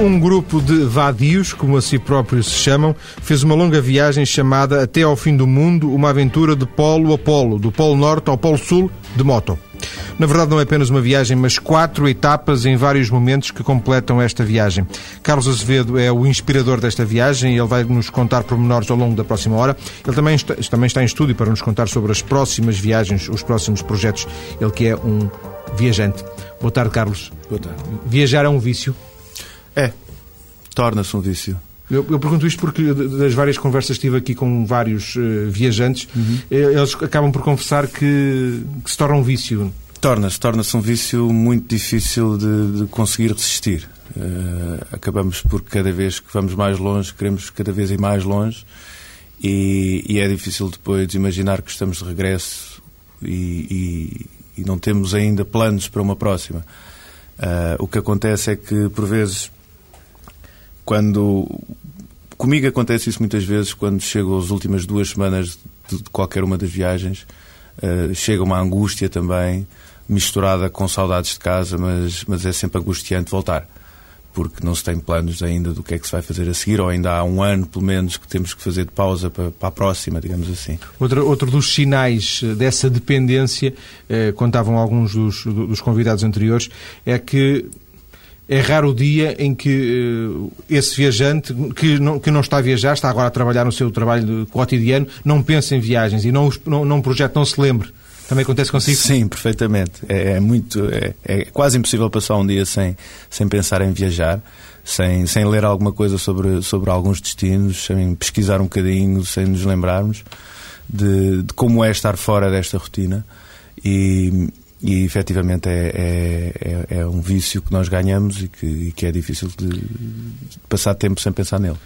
Um grupo de vadios, como a si próprios se chamam, fez uma longa viagem chamada Até ao Fim do Mundo, uma aventura de polo a polo, do Polo Norte ao Polo Sul, de moto. Na verdade, não é apenas uma viagem, mas quatro etapas em vários momentos que completam esta viagem. Carlos Azevedo é o inspirador desta viagem e ele vai nos contar pormenores ao longo da próxima hora. Ele também está, também está em estúdio para nos contar sobre as próximas viagens, os próximos projetos. Ele que é um viajante. Boa tarde, Carlos. Boa tarde. Viajar é um vício? É, torna-se um vício. Eu, eu, pergunto isto porque das várias conversas que tive aqui com vários uh, viajantes, uhum. eles acabam por confessar que, que se torna um vício. Torna-se, torna-se um vício muito difícil de, de conseguir resistir. Uh, acabamos por cada vez que vamos mais longe, queremos cada vez ir mais longe e, e é difícil depois imaginar que estamos de regresso e, e, e não temos ainda planos para uma próxima. Uh, o que acontece é que, por vezes, quando. Comigo acontece isso muitas vezes quando chego às últimas duas semanas de, qualquer uma das viagens. Uh, chega uma angústia também, misturada com saudades de casa, mas, mas é sempre angustiante voltar. Porque não se tem planos ainda do que é que se vai fazer a seguir, ou ainda há um ano, pelo menos, que temos que fazer de pausa para, para a próxima, digamos assim. Outro, outro dos sinais dessa dependência, eh, contavam alguns dos, dos convidados anteriores, é que é raro o dia em que uh, esse viajante que não, que não está a viajar, está agora a trabalhar no seu trabalho cotidiano, não pensa em viagens e não, não, não projeta, não se lembre. Também acontece consigo? Sim, perfeitamente. É, é muito, é, é, quase impossível passar um dia sem, sem pensar em viajar, sem, sem ler alguma coisa sobre, sobre alguns destinos, sem pesquisar um bocadinho, sem nos lembrarmos de, de como é estar fora desta rotina. E, e efetivamente é, é, é, é, um vício que nós ganhamos e que, e que é difícil de, de, passar tempo sem pensar nele.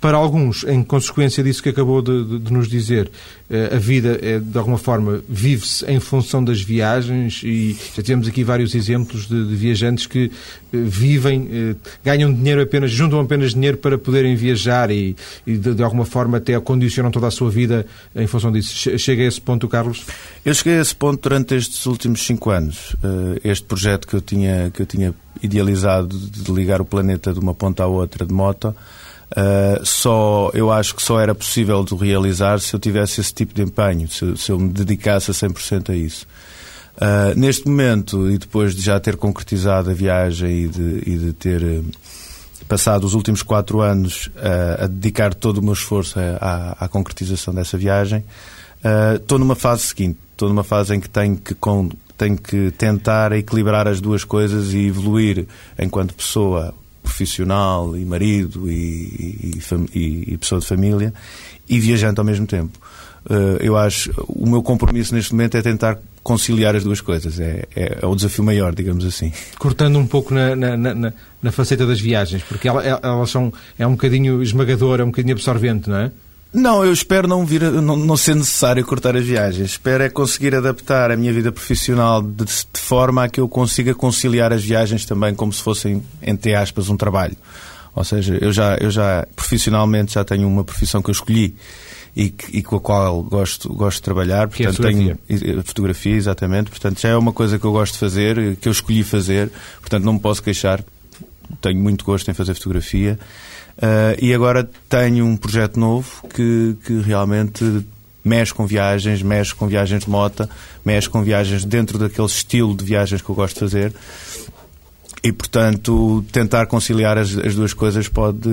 Para alguns, em consequência disso que acabou de, de, de nos dizer, eh, a vida, é, de alguma forma, vive-se em função das viagens e já tivemos aqui vários exemplos de, viajantes que eh, vivem, eh, ganham dinheiro apenas, juntam apenas dinheiro para poderem viajar e, e de, alguma forma até condicionam toda a sua vida em função disso. Chega a esse ponto, Carlos? Eu cheguei a esse ponto durante estes últimos cinco anos. Este projeto que eu tinha, que eu tinha idealizado de ligar o planeta de uma ponta à outra de moto Uh, só, eu acho que só era possível de realizar se eu tivesse esse tipo de empenho, se, se eu me dedicasse a 100% a isso. Uh, neste momento, e depois de já ter concretizado a viagem e de, e de ter uh, passado os últimos quatro anos a dedicar todo o meu esforço à, à concretização dessa viagem, estou numa fase seguinte. Estou numa fase em que tenho que, com, tenho que tentar equilibrar as duas coisas e evoluir enquanto pessoa profissional e marido e, e, e, pessoa de família e viajante ao mesmo tempo. Uh, eu acho o meu compromisso neste momento é tentar conciliar as duas coisas. É, é, é o desafio maior, digamos assim. Cortando um pouco na, na, na, na faceta das viagens, porque elas, elas são é um bocadinho esmagadora, é um bocadinho absorvente, não é? Não, eu espero não, vir, não, não ser necessário cortar as viagens. Espero é conseguir adaptar a minha vida profissional de, de, forma a que eu consiga conciliar as viagens também como se fossem, entre aspas, um trabalho. Ou seja, eu já, eu já profissionalmente já tenho uma profissão que eu escolhi e, e com a qual gosto, gosto de trabalhar. Portanto, que é fotografia. tenho fotografia, exatamente. Portanto, já é uma coisa que eu gosto de fazer, que eu escolhi fazer. Portanto, não me posso queixar. Tenho muito gosto em fazer fotografia. Uh, e agora tenho um projeto novo que, que realmente mexe com viagens, mexe com viagens de moto, mexe com viagens dentro daquele estilo de viagens que eu gosto de fazer. E, portanto, tentar conciliar as, as duas coisas pode,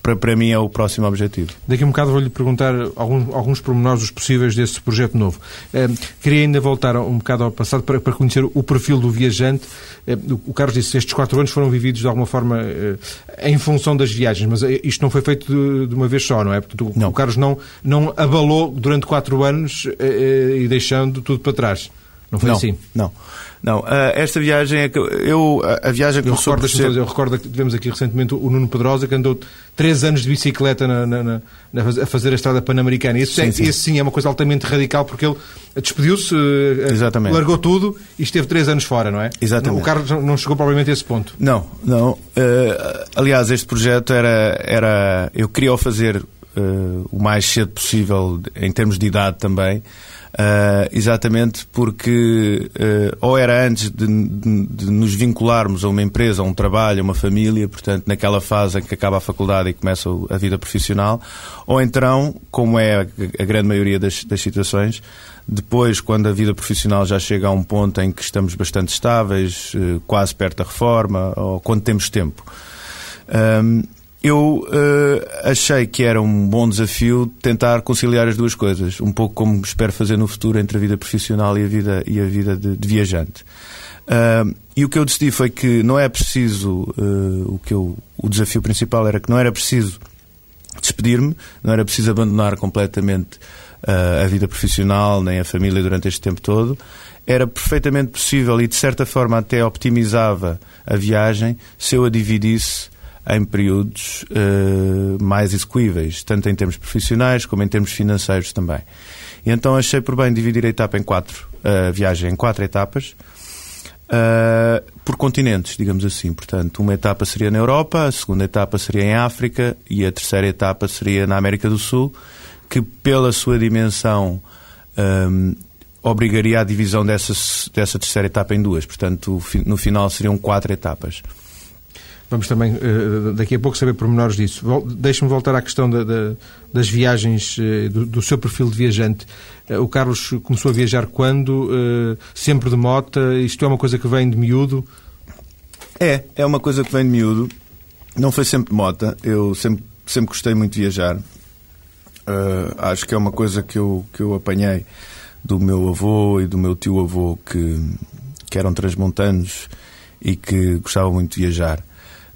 para, para mim, é o próximo objetivo. Daqui a um bocado vou-lhe perguntar alguns, alguns pormenores dos possíveis desse projeto novo. Eh, queria ainda voltar um bocado ao passado para, para conhecer o perfil do viajante. Eh, o Carlos disse que estes quatro anos foram vividos de alguma forma eh, em função das viagens, mas isto não foi feito de, de uma vez só, não é? Porque não. o Carlos não, não abalou durante quatro anos e deixando tudo para trás. Não foi não, assim? Não. Não, uh, esta viagem é que eu a viagem eu recordo, ser... eu recordo que tivemos aqui recentemente o Nuno Pedrosa que andou três anos de bicicleta na, na, na, a fazer a estrada pan-americana. Isso sim, é, sim. sim é uma coisa altamente radical porque ele despediu-se, uh, largou tudo e esteve três anos fora, não é? Exatamente. O Carlos não chegou provavelmente a esse ponto. Não, não. Uh, aliás, este projeto era, era eu queria o fazer uh, o mais cedo possível, em termos de idade também, Uh, exatamente porque uh, ou era antes de, de, de, nos vincularmos a uma empresa, a um trabalho, a uma família, portanto, naquela fase em que acaba a faculdade e começa a vida profissional, ou então, como é a, a grande maioria das, das, situações, depois, quando a vida profissional já chega a um ponto em que estamos bastante estáveis, uh, quase perto da reforma, ou quando temos tempo. Eu uh, achei que era um bom desafio tentar conciliar as duas coisas, um pouco como espero fazer no futuro entre a vida profissional e a vida, e a vida de, de viajante. Uh, e o que eu decidi foi que não é preciso, uh, o, que eu, o desafio principal era que não era preciso despedir-me, não era preciso abandonar completamente a vida profissional nem a família durante este tempo todo. Era perfeitamente possível e, de certa forma, até optimizava a viagem se eu a dividisse em períodos uh, mais execuíveis, tanto em termos profissionais como em termos financeiros também. E então achei por bem dividir a etapa em quatro, a viagem em quatro etapas, uh, por continentes, digamos assim. Portanto, uma etapa seria na Europa, a segunda etapa seria em África e a terceira etapa seria na América do Sul, que pela sua dimensão um, obrigaria a divisão dessa, dessa terceira etapa em duas. Portanto, no final seriam quatro etapas. Vamos também eh, daqui a pouco saber pormenores disso. Deixe-me voltar à questão da, da, das viagens, eh, do, do, seu perfil de viajante. Eh, o Carlos começou a viajar quando? Sempre de moto? Isto é uma coisa que vem de miúdo? É, é uma coisa que vem de miúdo. Não foi sempre de moto. Eu sempre, sempre gostei muito de viajar. Uh, acho que é uma coisa que eu, que eu apanhei do meu avô e do meu tio-avô que, que eram transmontanos e que gostavam muito de viajar.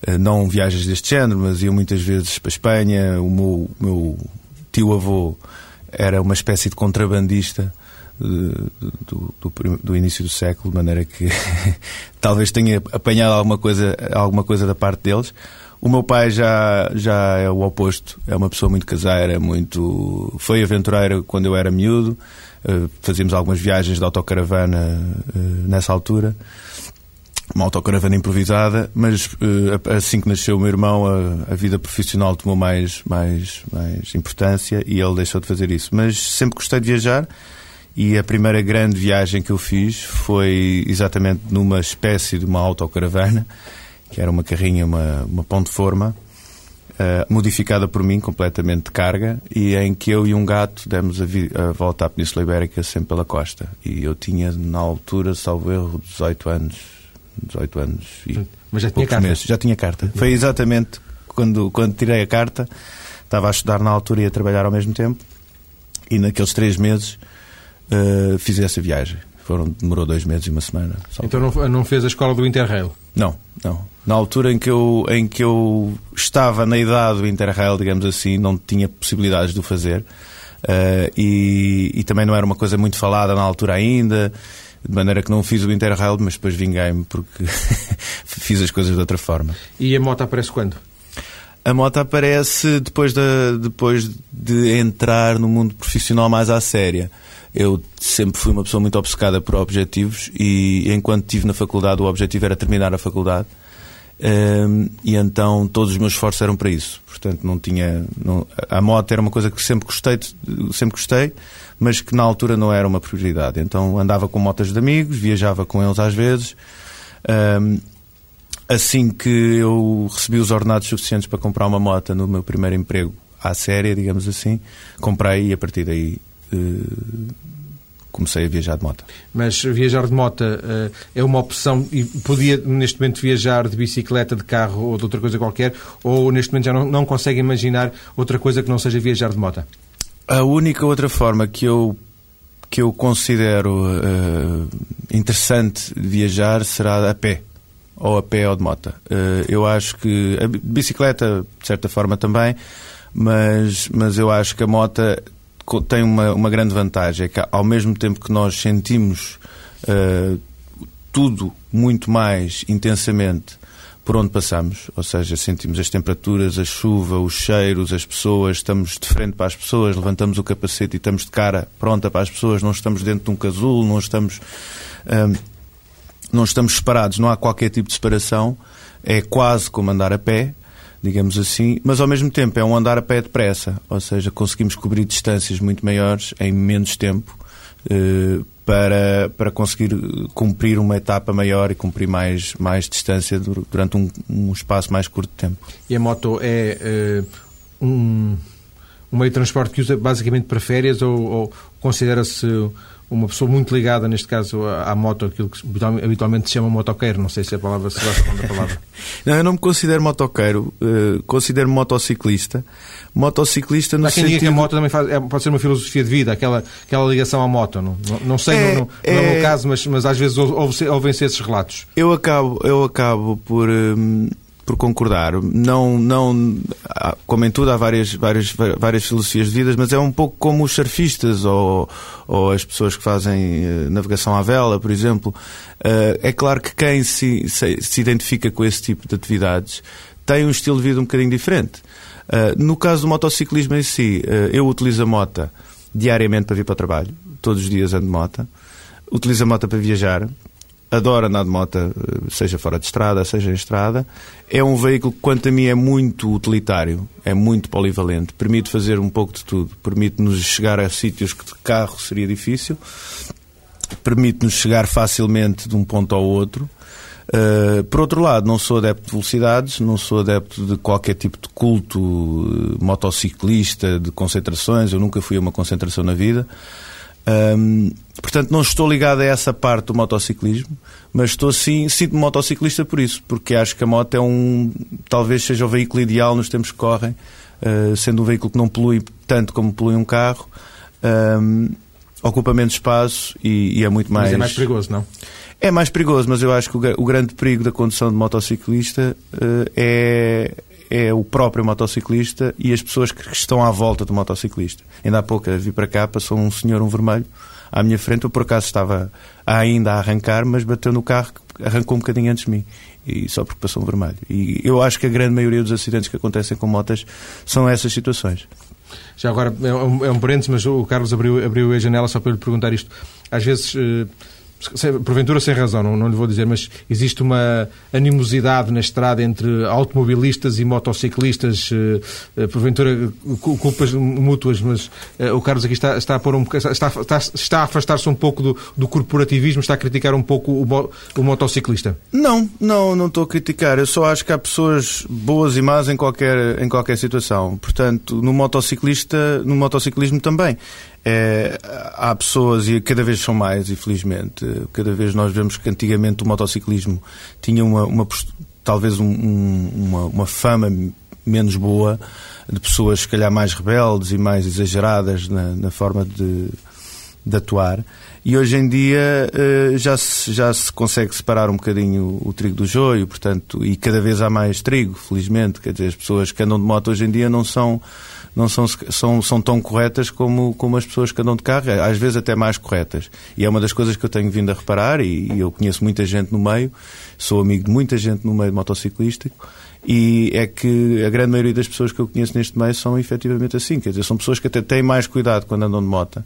Eh, não viagens deste género, mas iam muitas vezes para a Espanha. O meu, meu tio-avô era uma espécie de contrabandista eh, do, do, do, início do século, de maneira que talvez tenha apanhado alguma coisa, alguma coisa da parte deles. O meu pai já, já é o oposto, é uma pessoa muito caseira, muito. Foi aventureiro quando eu era miúdo, eh, fazíamos algumas viagens de autocaravana nessa altura uma autocaravana improvisada, mas uh, assim que nasceu o meu irmão, a, a, vida profissional tomou mais, mais, mais importância e ele deixou de fazer isso. Mas sempre gostei de viajar e a primeira grande viagem que eu fiz foi exatamente numa espécie de uma autocaravana, que era uma carrinha, uma, uma ponte forma, uh, modificada por mim, completamente de carga, e em que eu e um gato demos a, a volta à Península Ibérica sempre pela costa. E eu tinha, na altura, salvo erro, 18 anos 18 anos e Mas já tinha carta? Meses. Já tinha carta. Foi exatamente quando, quando tirei a carta, estava a estudar na altura e a trabalhar ao mesmo tempo, e naqueles três meses uh, fiz essa viagem. Foram, demorou dois meses e uma semana. Então não, não fez a escola do Interrail? Não, não. Na altura em que, eu, em que eu estava na idade do Interrail, digamos assim, não tinha possibilidades de o fazer. Uh, e, e, também não era uma coisa muito falada na altura ainda de maneira que não fiz o Interrail, mas depois vinguei-me porque fiz as coisas de outra forma. E a moto aparece quando? A moto aparece depois de, depois de entrar no mundo profissional mais à séria. Eu sempre fui uma pessoa muito obcecada por objetivos e enquanto estive na faculdade o objetivo era terminar a faculdade. Um, e então todos os meus esforços eram para isso. Portanto, não tinha. Não, a moto era uma coisa que sempre gostei, sempre gostei, mas que na altura não era uma prioridade. Então andava com motas de amigos, viajava com eles às vezes. Um, assim que eu recebi os ordenados suficientes para comprar uma moto no meu primeiro emprego à séria, digamos assim, comprei e a partir daí uh, comecei a viajar de moto. Mas viajar de moto uh, é uma opção e podia neste momento viajar de bicicleta, de carro ou de outra coisa qualquer, ou neste momento já não, não consegue imaginar outra coisa que não seja viajar de moto? A única outra forma que eu que eu considero uh, interessante viajar será a pé ou a pé ou de moto. Uh, eu acho que a bicicleta de certa forma também, mas mas eu acho que a moto tem uma, uma grande vantagem é que ao mesmo tempo que nós sentimos uh, tudo muito mais intensamente por onde passamos, ou seja, sentimos as temperaturas, a chuva, os cheiros, as pessoas, estamos de frente para as pessoas, levantamos o capacete e estamos de cara pronta para as pessoas, não estamos dentro de um casulo, não estamos, hum, não estamos separados, não há qualquer tipo de separação, é quase como andar a pé, digamos assim, mas ao mesmo tempo é um andar a pé depressa, ou seja, conseguimos cobrir distâncias muito maiores em menos tempo para, para conseguir cumprir uma etapa maior e cumprir mais, mais distância durante um, um espaço mais curto de tempo. E a moto é uh, um, um meio de transporte que usa basicamente para férias ou, ou considera-se uma pessoa muito ligada, neste caso, à, moto, aquilo que habitualmente se chama motoqueiro. Não sei se a palavra se vai da palavra. não, eu não me considero motoqueiro, uh, considero motociclista. Motociclista no Há quem sentido... que a moto também faz, é, pode ser uma filosofia de vida, aquela, aquela ligação à moto. Não, não, não sei, é, não, é... não é o meu caso, mas, mas às vezes ouvem-se esses relatos. Eu acabo, eu acabo por. Hum por concordar. Não, não, como em tudo, há várias, várias, várias filosofias de vida, mas é um pouco como os surfistas ou, ou as pessoas que fazem eh, navegação à vela, por exemplo. Eh, é claro que quem se, se, se identifica com esse tipo de atividades tem um estilo de vida um bocadinho diferente. Eh, no caso do motociclismo em si, eu utilizo a moto diariamente para vir para o trabalho. Todos os dias ando de moto. Utilizo a moto para viajar adoro andar de moto, seja fora de estrada, seja em estrada. É um veículo que, quanto a mim, é muito utilitário, é muito polivalente, permite fazer um pouco de tudo, permite-nos chegar a sítios que de carro seria difícil, permite-nos chegar facilmente de um ponto ao outro. Uh, por outro lado, não sou adepto de velocidades, não sou adepto de qualquer tipo de culto uh, motociclista, de concentrações, eu nunca fui a uma concentração na vida. Um, portanto, não estou ligado a essa parte do motociclismo, mas estou sim, sinto-me motociclista por isso, porque acho que a moto é um, talvez seja o veículo ideal nos tempos que correm, uh, sendo um veículo que não polui tanto como polui um carro, um, ocupa menos espaço e, e, é muito mais. Mas é mais perigoso, não? É mais perigoso, mas eu acho que o, o grande perigo da condução de motociclista uh, é é o próprio motociclista e as pessoas que estão à volta do motociclista. Ainda há pouco vi para cá, passou um senhor, um vermelho, à minha frente. Eu, por acaso, estava ainda a arrancar, mas bateu no carro, arrancou um bocadinho antes de mim. E só porque passou um vermelho. E eu acho que a grande maioria dos acidentes que acontecem com motas são essas situações. Já agora, é um, é um parênteses, mas o Carlos abriu, abriu a janela só para lhe perguntar isto. Às vezes. Eh porventura sem razão, não, não lhe vou dizer, mas existe uma animosidade na estrada entre automobilistas e motociclistas, eh, eh, porventura culpas mútuas, mas eh, o Carlos aqui está, está a pôr um está, está, está a afastar-se um pouco do, do, corporativismo, está a criticar um pouco o, o motociclista. Não, não, não estou a criticar. Eu só acho que há pessoas boas e más em qualquer, em qualquer situação. Portanto, no motociclista, no motociclismo também. É, há pessoas, e cada vez são mais, infelizmente, cada vez nós vemos que antigamente o motociclismo tinha uma, uma talvez um, um, uma, uma fama menos boa de pessoas, se calhar, mais rebeldes e mais exageradas na, na forma de, de atuar. E hoje em dia eh, já se, já se consegue separar um bocadinho o, trigo do joio, portanto, e cada vez há mais trigo, felizmente. Quer dizer, as pessoas que andam de moto hoje em dia não são não são, são, são tão corretas como, como as pessoas que andam de carro, às vezes até mais corretas. E é uma das coisas que eu tenho vindo a reparar, e, e eu conheço muita gente no meio, sou amigo de muita gente no meio motociclístico, e é que a grande maioria das pessoas que eu conheço neste meio são efetivamente assim. Quer dizer, são pessoas que até têm mais cuidado quando andam de moto,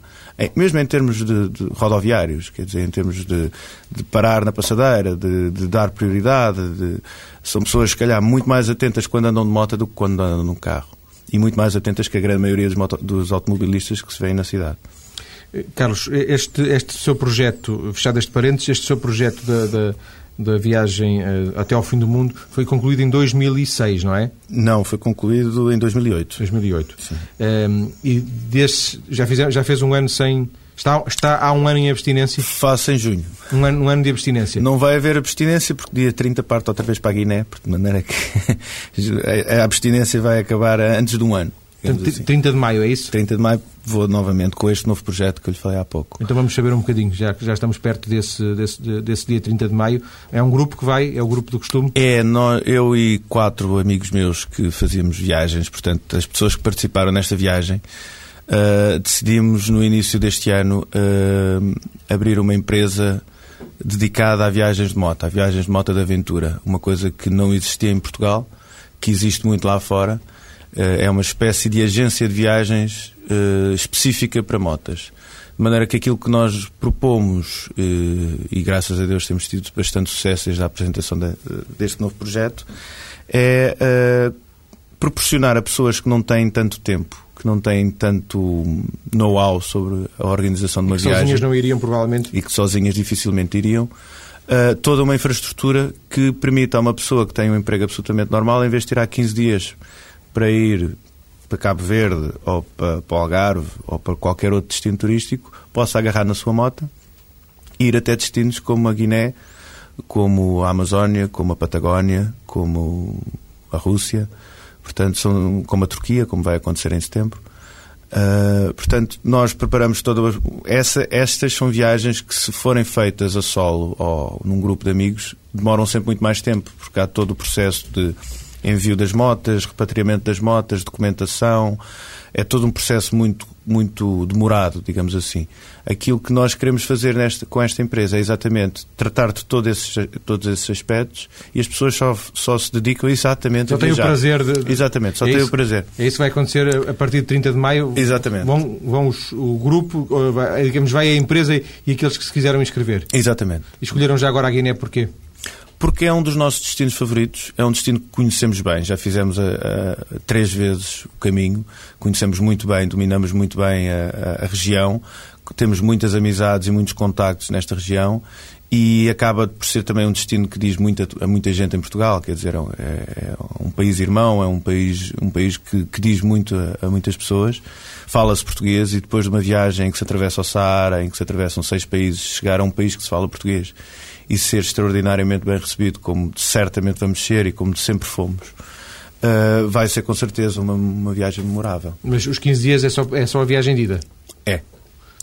mesmo em termos de, de rodoviários, quer dizer, em termos de, de parar na passadeira, de, de dar prioridade. são pessoas, se calhar, muito mais atentas quando andam de moto do que quando andam num carro e muito mais atentas que a grande maioria dos, dos automobilistas que se vêem na cidade. Eh, Carlos, este, este seu projeto, fechado este parênteses, este seu projeto da, da, da viagem uh, até ao fim do mundo foi concluído em 2006, não é? Não, foi concluído em 2008. 2008. Sim. Um, ehm, e desse, já, fiz, já fez um ano sem Está, está há um ano em abstinência? Faço em junho. Um ano, um ano de abstinência? Não vai haver abstinência porque dia 30 parte outra vez para a Guiné, de maneira que a abstinência vai acabar antes de um ano. assim. 30 de maio, é isso? 30 de maio vou novamente com este novo projeto que eu lhe falei há pouco. Então vamos saber um bocadinho, já que já estamos perto desse, desse, desse dia 30 de maio. É um grupo que vai? É o grupo do costume? É, nós, eu e quatro amigos meus que fazíamos viagens, portanto, as pessoas que participaram nesta viagem uh, decidimos no início deste ano uh, abrir uma empresa dedicada a viagens de moto, a viagens de moto de aventura, uma coisa que não existia em Portugal, que existe muito lá fora. Uh, é uma espécie de agência de viagens específica para motas. De maneira que aquilo que nós propomos, e graças a Deus temos tido bastante sucesso desde a apresentação de, deste novo projeto, é proporcionar a pessoas que não têm tanto tempo, que não têm tanto know-how sobre a organização de uma e que viagem. sozinhas não iriam, provavelmente. E que sozinhas dificilmente iriam. Uh, toda uma infraestrutura que permita a uma pessoa que tem um emprego absolutamente normal, em vez de tirar 15 dias para ir para Cabo Verde ou para, para o Algarve ou para qualquer outro destino turístico, possa agarrar na sua moto e ir até destinos como a Guiné, como a Amazónia, como a Patagónia, como a Rússia, portanto, são, como a Turquia, como vai acontecer em setembro. Uh, portanto, nós preparamos toda essa, estas são viagens que, se forem feitas a solo ou num grupo de amigos, demoram sempre muito mais tempo, porque há todo o processo de envio das motas, repatriamento das motas, documentação, é todo um processo muito, muito demorado, digamos assim. Aquilo que nós queremos fazer nesta, com esta empresa é exatamente tratar de todo esses, todos esses aspectos e as pessoas só, só se dedicam exatamente só a Só têm o prazer de... Exatamente, só é isso, o prazer. É isso que vai acontecer a partir de 30 de maio? Exatamente. Vão, vão os, o grupo, digamos, vai a empresa e aqueles que se quiseram inscrever? Exatamente. E escolheram já agora a Guiné porquê? Porque é um dos nossos destinos favoritos, é um destino que conhecemos bem, já fizemos a, a, três vezes o caminho, conhecemos muito bem, dominamos muito bem a, a, região, temos muitas amizades e muitos contactos nesta região e acaba por ser também um destino que diz muita, a muita gente em Portugal, quer dizer, é, é um país irmão, é um país, um país que, que diz muito a, a muitas pessoas, fala-se português e depois de uma viagem em que se atravessa o Saara, em que se atravessam seis países, chegar a um país que se fala português e ser extraordinariamente bem recebido, como certamente vamos ser e como sempre fomos, uh, vai ser com certeza uma, uma, viagem memorável. Mas os 15 dias é só, é só a viagem de ida? É.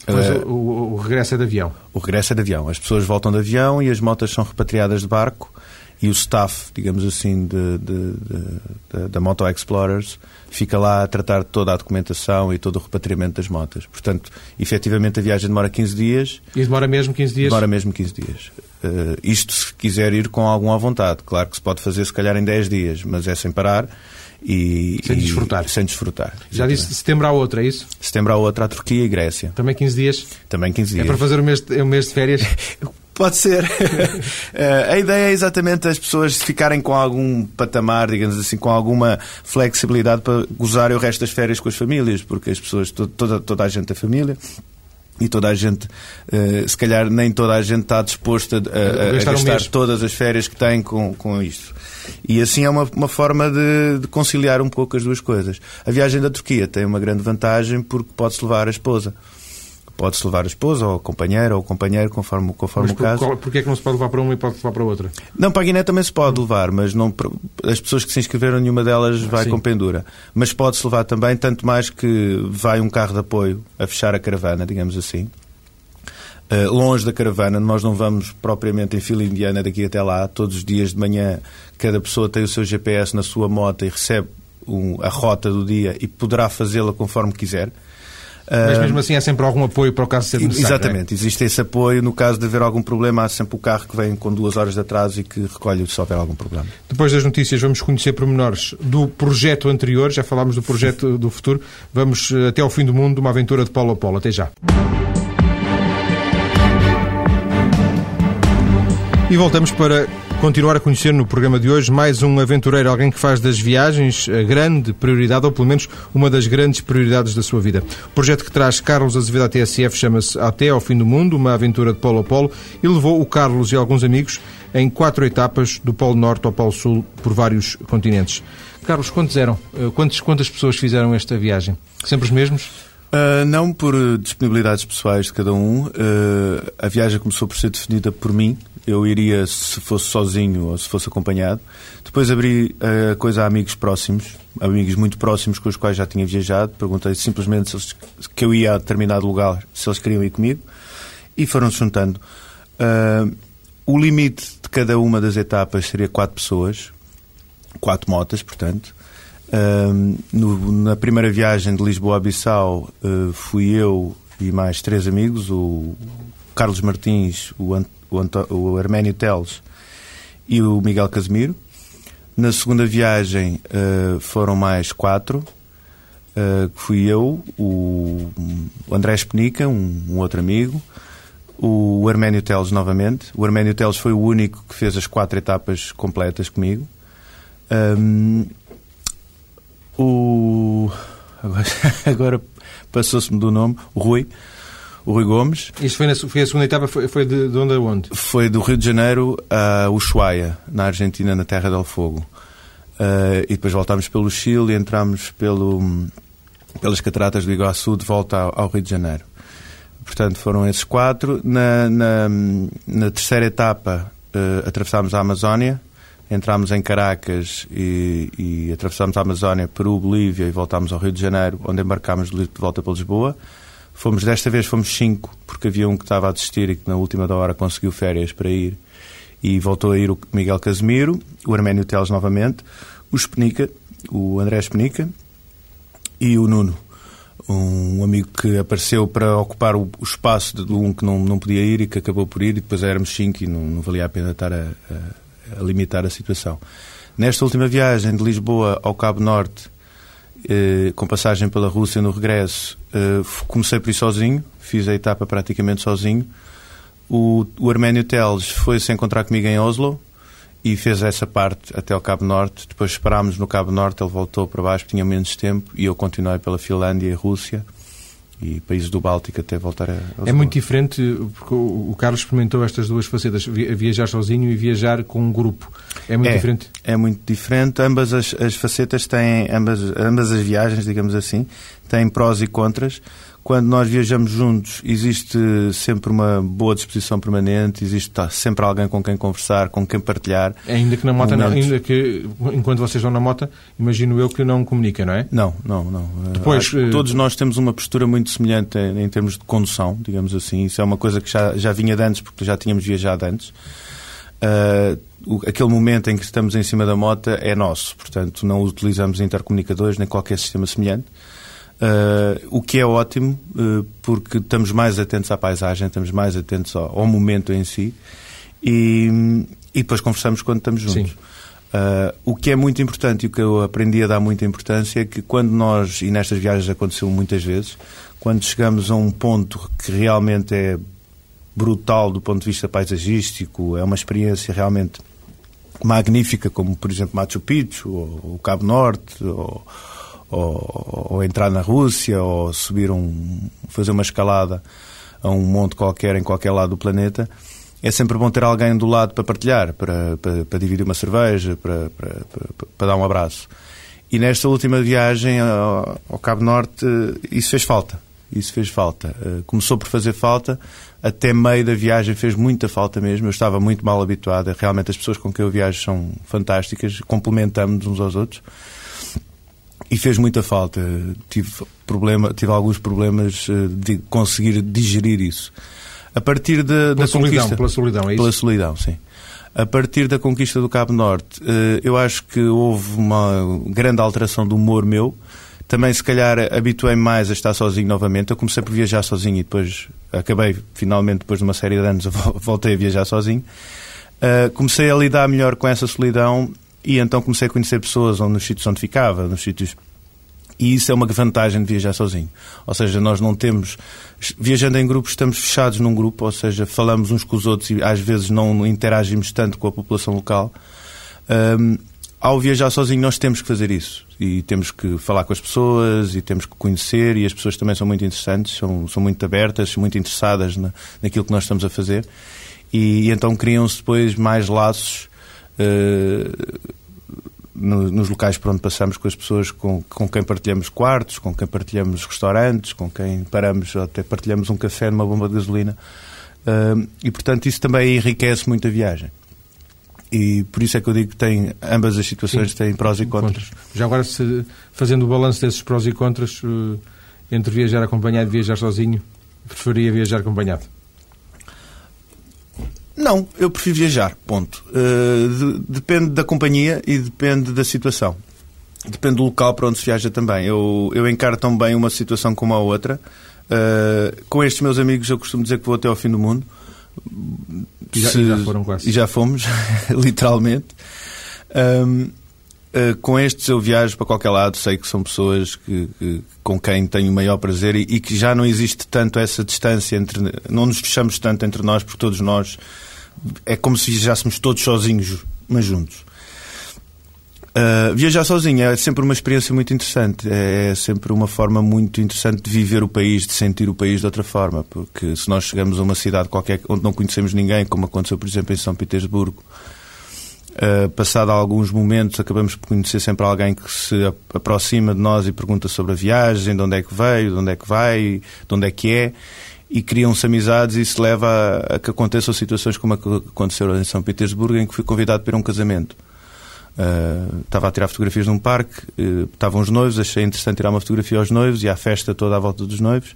Mas uh, o, o, regresso é de avião? O regresso é de avião. As pessoas voltam de avião e as motas são repatriadas de barco e o staff, digamos assim, de, de, de, da Moto Explorers fica lá a tratar de toda a documentação e todo o repatriamento das motas. Portanto, efetivamente a viagem demora 15 dias. E demora mesmo 15 dias? Demora mesmo 15 dias. Uh, isto se quiser ir com algum à vontade. Claro que se pode fazer se calhar em 10 dias, mas é sem parar. E, sem desfrutar. E, sem desfrutar. Já disse setembro há outra, é isso? Setembro há outra, a Turquia e Grécia. Também 15 dias? Também 15 dias. É para fazer o mês de, mês de férias? Pode ser. Eh, a ideia é exatamente as pessoas ficarem com algum patamar, digamos assim, com alguma flexibilidade para gozarem o resto das férias com as famílias, porque as pessoas, toda, toda a gente é família, e toda a gente, uh, se calhar nem toda a gente está disposta a, a, gastar, todas as férias que tem com, com isto. E assim é uma, uma forma de, de, conciliar um pouco as duas coisas. A viagem da Turquia tem uma grande vantagem porque pode-se levar a esposa. Pode-se levar a esposa, ou a companheira, ou o companheiro, conforme, conforme o caso. Porquê é que não se pode levar para uma e pode levar para outra? Não, para a Guiné também se pode levar, mas não, as pessoas que se inscreveram, nenhuma delas vai Sim. com pendura. Mas pode-se levar também, tanto mais que vai um carro de apoio a fechar a caravana, digamos assim. Uh, longe da caravana, nós não vamos propriamente em fila indiana daqui até lá. Todos os dias de manhã, cada pessoa tem o seu GPS na sua moto e recebe um, a rota do dia e poderá fazê-la conforme quiser. Mas mesmo assim há sempre algum apoio para o caso de ser necessário. É? Exatamente, é? existe esse apoio. No caso de haver algum problema, há sempre o carro que vem com duas horas de atraso e que recolhe se houver algum problema. Depois das notícias, vamos conhecer pormenores do projeto anterior. Já falámos do projeto do futuro. Vamos eh, até ao fim do mundo, uma aventura de polo a polo. Até já. E voltamos para continuar a conhecer no programa de hoje mais um aventureiro, alguém que faz das viagens a grande prioridade, ou pelo menos uma das grandes prioridades da sua vida. O projeto que traz Carlos Azevedo à TSF chama-se Até ao Fim do Mundo, uma aventura de polo a polo, e levou o Carlos e alguns amigos em quatro etapas do Polo Norte ao Polo Sul por vários continentes. Carlos, quantos eram? Eh, quantas, quantas pessoas fizeram esta viagem? Sempre os mesmos? Uh, não por disponibilidades pessoais de cada um. Uh, a viagem começou por ser definida por mim. Eu iria se fosse sozinho ou se fosse acompanhado. Depois abri a coisa a amigos próximos, amigos muito próximos com os quais já tinha viajado. Perguntei simplesmente se eles, que eu ia a determinado lugar, se eles queriam ir comigo. E foram-se juntando. Uh, o limite de cada uma das etapas seria quatro pessoas, quatro motas, portanto. No, na primeira viagem de Lisboa a Bissau uh, fui eu e mais três amigos, o Carlos Martins, o, Ant, o, Anto, o Arménio Teles e o Miguel Casimiro. Na segunda viagem uh, foram mais quatro, que fui eu, o, o André Espenica, um, um, outro amigo, o Arménio Teles novamente. O Arménio Teles foi o único que fez as quatro etapas completas comigo. Um, O. Agora, agora passou-se-me do nome, o Rui. O Rui Gomes. Isto foi, na, foi a segunda etapa, foi, foi de, de onde a onde? Foi do Rio de Janeiro a Ushuaia, na Argentina, na Terra del Fogo. Uh, e depois voltámos pelo Chile e entramos pelo, pelas cataratas do Iguaçu de volta ao, ao Rio de Janeiro. Portanto, foram esses quatro. Na, na, na terceira etapa, uh, atravessámos a Amazónia, entramos em Caracas e, e atravessámos a Amazónia, Peru, Bolívia e voltámos ao Rio de Janeiro, onde embarcámos de volta para Lisboa. Fomos, desta vez fomos cinco, porque havia um que estava a desistir e que na última da hora conseguiu férias para ir. E voltou a ir o Miguel Casemiro, o Arménio Teles novamente, o Espenica, o André Espenica e o Nuno, um amigo que apareceu para ocupar o, espaço de um que não, não podia ir e que acabou por ir, e depois éramos cinco e não, não valia a pena estar a, a, limitar a situação. Nesta última viagem de Lisboa ao Cabo Norte, eh, com passagem pela Rússia no regresso, eh, comecei por ir sozinho, fiz a etapa praticamente sozinho. O, o Arménio Teles foi-se encontrar comigo em Oslo, e fez essa parte até ao Cabo Norte. Depois esperámos no Cabo Norte, ele voltou para baixo, tinha menos tempo, e eu continuei pela Finlândia e Rússia e países do Báltico até voltar a. É muito diferente, porque o Carlos experimentou estas duas facetas, viajar sozinho e viajar com um grupo. É muito é, diferente? É muito diferente. Ambas as, as facetas têm, ambas, ambas as viagens, digamos assim, têm prós e contras quando nós viajamos juntos, existe sempre uma boa disposição permanente, existe tá, sempre alguém com quem conversar, com quem partilhar. Ainda que na moto, não, ainda que enquanto vocês vão na moto, imagino eu que não comunica, não é? Não, não, não. Depois, uh... Todos nós temos uma postura muito semelhante em, em, termos de condução, digamos assim. Isso é uma coisa que já, já vinha de antes, porque já tínhamos viajado antes. Uh, aquele momento em que estamos em cima da moto é nosso, portanto não utilizamos intercomunicadores nem qualquer sistema semelhante. Uh, o que é ótimo, uh, porque estamos mais atentos à paisagem, estamos mais atentos ao, ao momento em si e, e, depois conversamos quando estamos juntos. Uh, o que é muito importante e o que eu aprendi a dar muita importância é que quando nós, e nestas viagens aconteceu muitas vezes, quando chegamos a um ponto que realmente é brutal do ponto de vista paisagístico, é uma experiência realmente magnífica, como por exemplo Machu Picchu, ou o Cabo Norte, ou ou, ou, entrar na Rússia, ou subir um, fazer uma escalada a um monte qualquer em qualquer lado do planeta, é sempre bom ter alguém do lado para partilhar, para, para, para dividir uma cerveja, para, para, para, dar um abraço. E nesta última viagem ao, ao Cabo Norte, isso fez falta. Isso fez falta. Eh, começou por fazer falta, até meio da viagem fez muita falta mesmo. Eu estava muito mal habituado. Realmente as pessoas com quem eu viajo são fantásticas, complementamos uns aos outros e fez muita falta. Tive, problema, tive alguns problemas eh, de conseguir digerir isso. A partir de, da solidão, conquista, pela solidão, é isso? Pela solidão, sim. A partir da conquista do Cabo Norte, eh, eu acho que houve uma grande alteração do humor meu. Também, se calhar, habituei mais a estar sozinho novamente. Eu comecei por viajar sozinho e depois acabei, finalmente, depois de uma série de anos, voltei a viajar sozinho. Uh, comecei a lidar melhor com essa solidão e então comecei a conhecer pessoas onde, nos sítios onde ficava, nos sítios e isso é uma vantagem de viajar sozinho. Ou seja, nós não temos. Viajando em grupos, estamos fechados num grupo, ou seja, falamos uns com os outros e às vezes não interagimos tanto com a população local. Um, ao viajar sozinho, nós temos que fazer isso. E temos que falar com as pessoas e temos que conhecer. E as pessoas também são muito interessantes, são, são muito abertas, muito interessadas na, naquilo que nós estamos a fazer. E, e então criam-se depois mais laços no, nos locais por onde passamos com as pessoas com, com quem partilhamos quartos, com quem partilhamos restaurantes, com quem paramos, até partilhamos um café numa bomba de gasolina. Uh, e, portanto, isso também enriquece muito a viagem. E por isso é que eu digo que tem, ambas as situações Sim, têm prós e contras. contras. Já agora, se, fazendo o balanço desses prós e contras, uh, entre viajar acompanhado e viajar sozinho, preferia viajar acompanhado? Não, eu prefiro viajar, ponto. Uh, de, depende da companhia e depende da situação. Depende do local para onde se viaja também. Eu, eu encaro tão bem uma situação como a outra. Uh, com estes meus amigos eu costumo dizer que vou até ao fim do mundo. E já, se, e já foram quase. E já fomos, literalmente. Um, uh, eh, com estes eu viajo para qualquer lado, sei que são pessoas que, que, com quem tenho o maior prazer e, e, que já não existe tanto essa distância entre. Não nos fechamos tanto entre nós, porque todos nós é como se viajássemos todos sozinhos, mas juntos. Uh, viajar sozinho é sempre uma experiência muito interessante. É, é, sempre uma forma muito interessante de viver o país, de sentir o país de outra forma. Porque se nós chegamos a uma cidade qualquer onde não conhecemos ninguém, como aconteceu, por exemplo, em São Petersburgo, uh, passado alguns momentos, acabamos por conhecer sempre alguém que se aproxima de nós e pergunta sobre a viagem, de onde é que veio, de onde é que vai, de onde é que é. E criam-se amizades e isso leva a, a que aconteçam situações como aconteceu em São Petersburgo, em que fui convidado para um casamento. Uh, estava a tirar fotografias num parque, uh, estavam os noivos, achei interessante tirar uma fotografia aos noivos e à festa toda à volta dos noivos.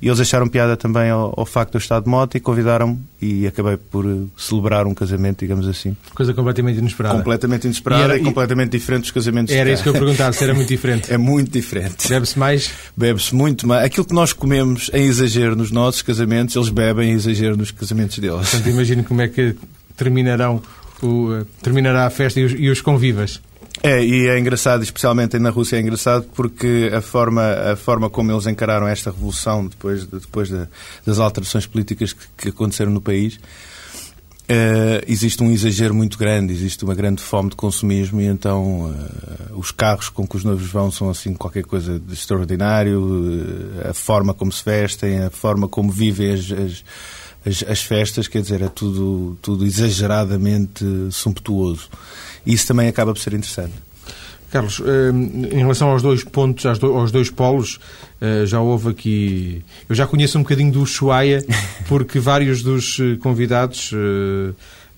E eles acharam piada também ao, ao facto de eu estar de moto e convidaram-me e acabei por uh, celebrar um casamento, digamos assim. Coisa completamente inesperada. Completamente inesperada e, era, e completamente diferente dos casamentos Era isso que eu perguntava, se era muito diferente. é muito diferente. Bebe-se mais? Bebe-se muito mais. Aquilo que nós comemos em exagero nos nossos casamentos, eles bebem em exagero nos casamentos deles. Portanto, imagino como é que terminarão o, eh, terminará a festa e os, e os convivas. É, e é engraçado, especialmente na Rússia, é engraçado porque a forma, a forma como eles encararam esta revolução depois, depois de, das alterações políticas que, que aconteceram no país, Uh, existe um exagero muito grande, existe uma grande fome de consumismo e então uh, os carros com que os noivos vão são assim qualquer coisa de extraordinário, uh, a forma como se vestem, a forma como vivem as, as as, as, festas, quer dizer, é tudo, tudo exageradamente sumptuoso. Isso também acaba por ser interessante. Carlos, eh, em relação aos dois pontos, aos dois polos, eh, já houve aqui. Eu já conheço um bocadinho do Ushuaia, porque vários dos eh, convidados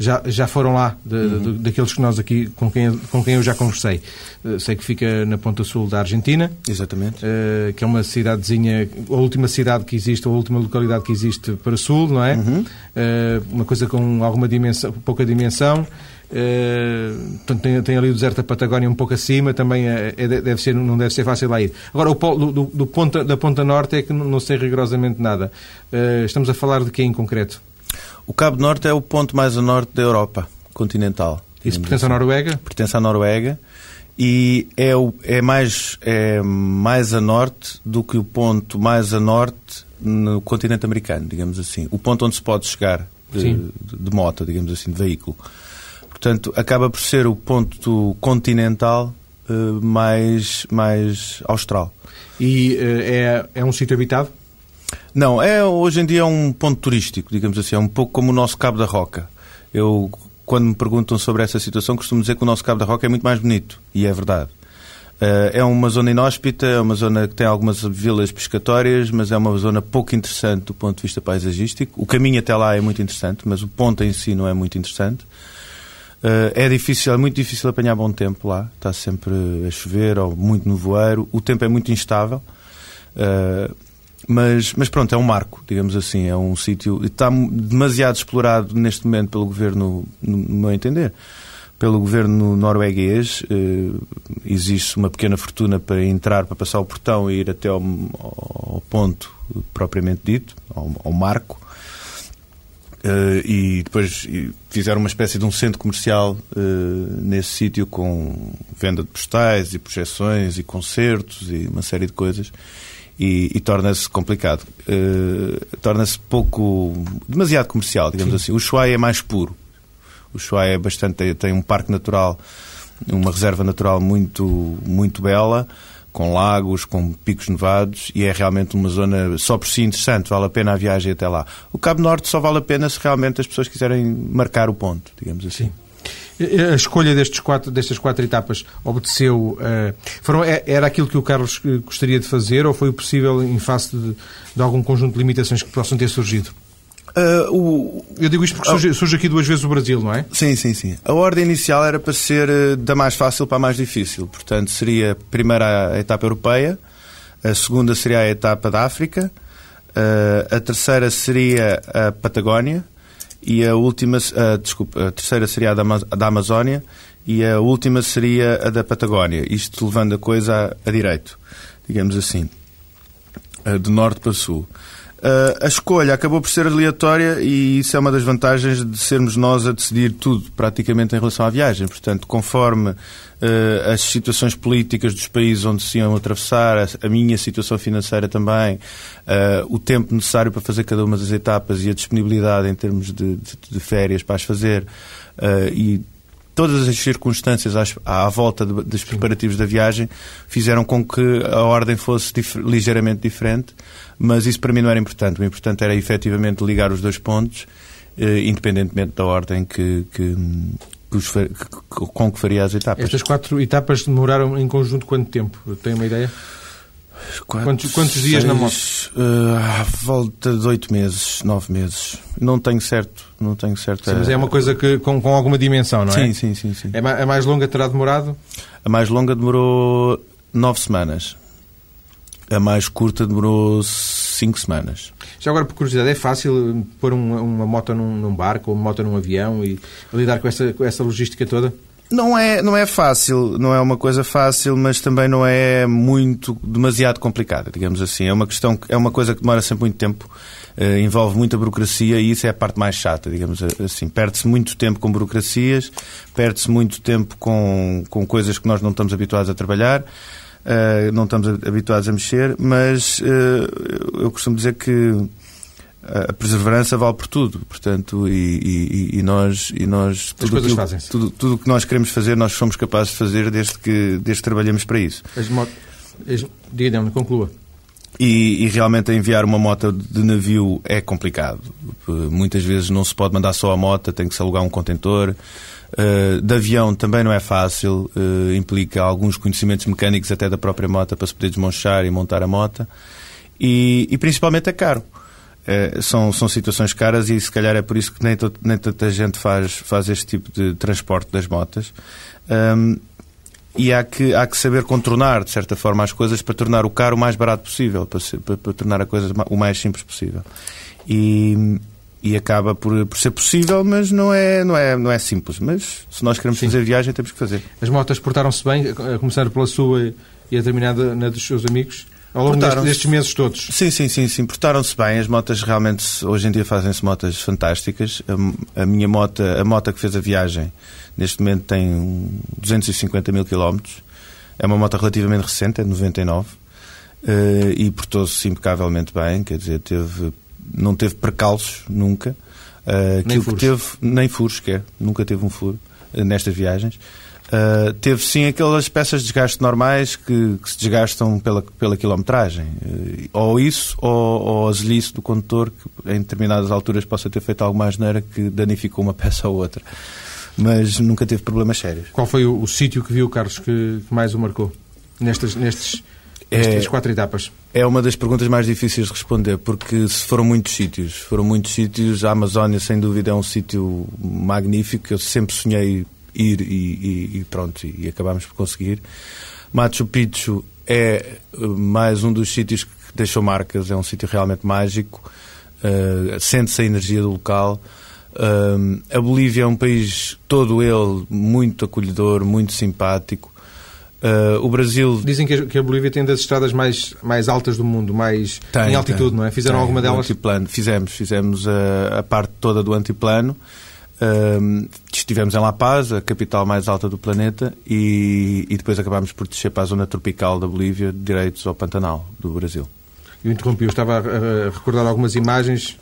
já, já foram lá, de, uhum. daqueles que nós aqui, com quem, com quem eu já conversei. Uh, sei que fica na ponta sul da Argentina. Exatamente. Uh, que é uma cidadezinha, a última cidade que existe, a última localidade que existe para sul, não é? Uhum. Uh, uma coisa com alguma dimensão, pouca dimensão. Uh, tem, tem, ali o deserto da Patagónia um pouco acima, também é, é, deve ser, não deve ser fácil lá ir. Agora, o polo, do, do ponta, da ponta norte é que não, não sei rigorosamente nada. Uh, estamos a falar de quem em concreto? O Cabo Norte é o ponto mais a norte da Europa continental. Isso pertence assim. à Noruega? Pertence à Noruega e é, o, é, mais, é mais a norte do que o ponto mais a norte no continente americano, digamos assim. O ponto onde se pode chegar de, de, de moto, digamos assim, de veículo. Portanto, acaba por ser o ponto continental uh, mais, mais austral. E uh, é, é um sítio habitado? Não, é, hoje em dia é um ponto turístico, digamos assim, é um pouco como o nosso Cabo da Roca. Eu, quando me perguntam sobre essa situação, costumo dizer que o nosso Cabo da Roca é muito mais bonito, e é verdade. Uh, é uma zona inóspita, é uma zona que tem algumas vilas pescatórias, mas é uma zona pouco interessante do ponto de vista paisagístico. O caminho até lá é muito interessante, mas o ponto em si não é muito interessante. Uh, é difícil, é muito difícil apanhar bom tempo lá. Está sempre a chover ou muito nevoeiro. O tempo é muito instável. Uh, mas, mas pronto, é um marco, digamos assim. É um sítio. Está demasiado explorado neste momento pelo governo, no meu entender. Pelo governo norueguês, eh, existe uma pequena fortuna para entrar, para passar o portão e ir até ao, ao ponto propriamente dito, ao, ao marco. Uh, e depois fizeram uma espécie de um centro comercial uh, nesse sítio com venda de postais e projeções e concertos e uma série de coisas e, e torna-se complicado. Uh, torna-se pouco. demasiado comercial, digamos Sim. assim. O Ushuaia é mais puro. O Ushuaia é bastante. tem um parque natural, uma reserva natural muito, muito bela com lagos, com picos nevados e é realmente uma zona só por si interessante, vale a pena a viagem até lá. O Cabo Norte só vale a pena se realmente as pessoas quiserem marcar o ponto, digamos assim. Sim. A escolha destes quatro, destas quatro etapas obedeceu. Uh, foram, é, era aquilo que o Carlos eh, gostaria de fazer ou foi possível em face de, de algum conjunto de limitações que possam ter surgido? Uh, o... Eu digo isto porque surge, surge, aqui duas vezes o Brasil, não é? Sim, sim, sim. A ordem inicial era para ser da mais fácil para a mais difícil. Portanto, seria a primeira a etapa europeia, a segunda seria a etapa da África, a terceira seria a Patagónia e a última, uh, desculpa, a terceira seria a da, da, Amazónia e a última seria a da Patagónia. Isto levando a coisa a, a direito, digamos assim, uh, de norte para sul. Uh, a escolha acabou por ser aleatória e isso é uma das vantagens de sermos nós a decidir tudo, praticamente, em relação à viagem. Portanto, conforme uh, as situações políticas dos países onde se iam atravessar, a, a minha situação financeira também, uh, o tempo necessário para fazer cada uma das etapas e a disponibilidade em termos de, de, de férias para as fazer e todas as circunstâncias à, à volta de, dos preparativos da viagem fizeram com que a ordem fosse dif ligeiramente diferente, mas isso para mim não era importante. O importante era efetivamente ligar os dois pontos, eh, independentemente da ordem que, que, que os, com que faria as etapas. Estas quatro etapas demoraram em conjunto quanto tempo? Tem uma ideia? Quatro, quantos, quantos dias seis, na moto? Uh, à volta de oito meses, nove meses. Não tenho certo. Não tenho certo. Sim, mas é uma coisa que, com, com alguma dimensão, não é? Sim, sim, sim. sim. É, a mais longa terá demorado? A mais longa demorou nove semanas. A mais curta demorou cinco semanas. Já agora, por curiosidade, é fácil pôr uma, uma moto num, num, barco ou uma moto num avião e lidar com essa, com essa logística toda? Não é, não é fácil, não é uma coisa fácil, mas também não é muito, demasiado complicada, digamos assim. É uma questão, é uma coisa que demora sempre muito tempo, uh, envolve muita burocracia e isso é a parte mais chata, digamos assim. Perde-se muito tempo com burocracias, perde-se muito tempo com, com coisas que nós não estamos habituados a trabalhar. Uh, não estamos habituados a mexer, mas uh, eu costumo dizer que a perseverança vale por tudo, portanto, e, e, e nós, e nós tudo, As coisas tudo, tudo o que nós queremos fazer, nós somos capazes de fazer desde que, desde que trabalhamos para isso. Diga-me, conclua. E, e, realmente enviar uma moto de navio é complicado. Muitas vezes não se pode mandar só a moto, tem que se alugar um contentor. Uh, de avião também não é fácil, uh, implica alguns conhecimentos mecânicos até da própria moto para se poder desmanchar e montar a moto. E, e principalmente é caro. É, são, são situações caras e se calhar é por isso que nem, to, nem tanta gente faz, faz este tipo de transporte das motas. Um, e há que, há que saber contornar, de certa forma, as coisas para tornar o caro o mais barato possível, para, para, para tornar a coisa o mais simples possível. E, e acaba por, por ser possível, mas não é, não, é, não é simples. Mas se nós queremos Sim. fazer viagem, temos que fazer. As motas portaram-se bem, a começar pela sua e a terminar na dos seus amigos? Ao longo destes, destes meses todos? Sim, sim, sim, sim. Portaram-se bem. As motas realmente, hoje em dia, fazem-se motas fantásticas. A, a, minha moto, a moto que fez a viagem, neste momento tem 250 mil quilómetros. É uma moto relativamente recente, é de 99. Uh, eh, e portou-se impecavelmente bem, quer dizer, teve, não teve percalços nunca. Uh, nem furos. Teve, nem furos, quer. Nunca teve um furo uh, nestas viagens. Uh, teve sim aquelas peças de desgaste normais que, que se desgastam pela, pela quilometragem. Uh, ou isso, ou, ou a zelice do condutor, que em determinadas alturas possa ter feito alguma asneira que danificou uma peça ou outra. Mas nunca teve problemas sérios. Qual foi o, o sítio que viu, Carlos, que, que mais o marcou nestas, nestes, nestas é, quatro etapas? É uma das perguntas mais difíceis de responder, porque se foram muitos sítios. Foram muitos sítios. A Amazónia, sem dúvida, é um sítio magnífico. Eu sempre sonhei ir e, e, pronto, e, acabámos por conseguir. Machu Picchu é eh, mais um dos sítios que deixou marcas, é um sítio realmente mágico, uh, sente-se a energia do local. Uh, a Bolívia é um país todo ele muito acolhedor, muito simpático. Uh, o Brasil. Dizem que a, que a, Bolívia tem das estradas mais, mais altas do mundo, mais tem, em altitude, tem, não é? Fizeram tem, alguma delas? Antiplano. Fizemos, fizemos a, a parte toda do antiplano. Uh, estivemos em La Paz, a capital mais alta do planeta, e, e, depois acabámos por descer para a zona tropical da Bolívia, direitos ao Pantanal, do Brasil. Eu interrompi, eu estava a, recordar algumas imagens.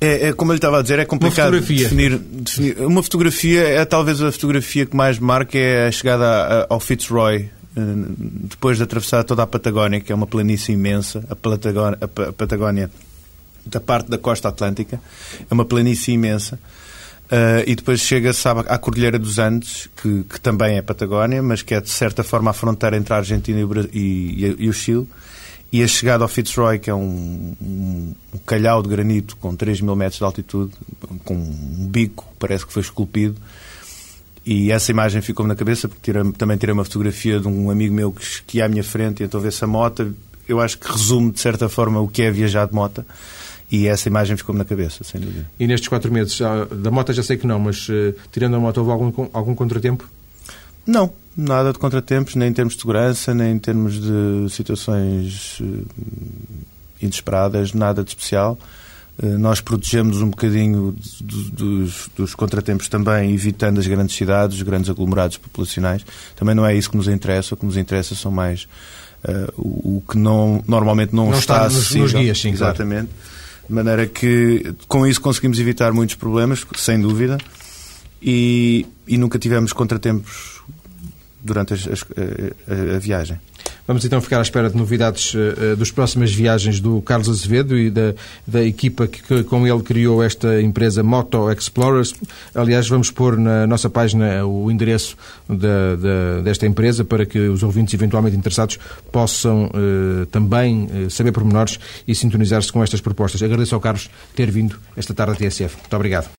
É, é, como ele estava a dizer, é complicado uma. Definir, definir, Uma fotografia é talvez a fotografia que mais marca é a chegada ao Fitzroy, eh, depois de atravessar toda a Patagónia, que é uma planície imensa, a Patagónia, a Patagónia da parte da costa atlântica, é uma planície imensa. Uh, e depois chega-se à, à Cordilheira dos Andes, que, que, também é Patagónia, mas que é de certa forma a fronteira entre a Argentina e o, e, e o Chile. E a chegada ao Fitzroy, que é um, um, um, calhau de granito com 3 mil metros de altitude, com um bico, parece que foi esculpido. E essa imagem ficou-me na cabeça, porque tira, também tirei uma fotografia de um amigo meu que, que ia à minha frente, e então vê-se a moto. Eu acho que resume, de certa forma, o que é viajar de moto. E essa imagem ficou-me na cabeça, sem dúvida. E nestes quatro meses, da moto já sei que não, mas uh, tirando a moto, houve algum, algum contratempo? Não, nada de contratempos, nem em termos de segurança, nem em termos de situações uh, inesperadas, nada de especial. Uh, nós protegemos um bocadinho dos, dos, contratempos também, evitando as grandes cidades, os grandes aglomerados populacionais. Também não é isso que nos interessa, o que nos interessa são mais uh, o, o, que não, normalmente não, não está, está nos, nos, guias, sim, Exatamente. Claro. De maneira que com isso conseguimos evitar muitos problemas, sem dúvida. e, e nunca tivemos contratempos durante as, as, a, a, viagem. Vamos então ficar à espera de novidades uh, das próximas viagens do Carlos Azevedo e da, da equipa que, que, com ele criou esta empresa Moto Explorers. Aliás, vamos pôr na nossa página o endereço desta empresa para que os ouvintes eventualmente interessados possam uh, também uh, saber pormenores e sintonizar-se com estas propostas. Agradeço ao Carlos ter vindo esta tarde à TSF. Muito obrigado.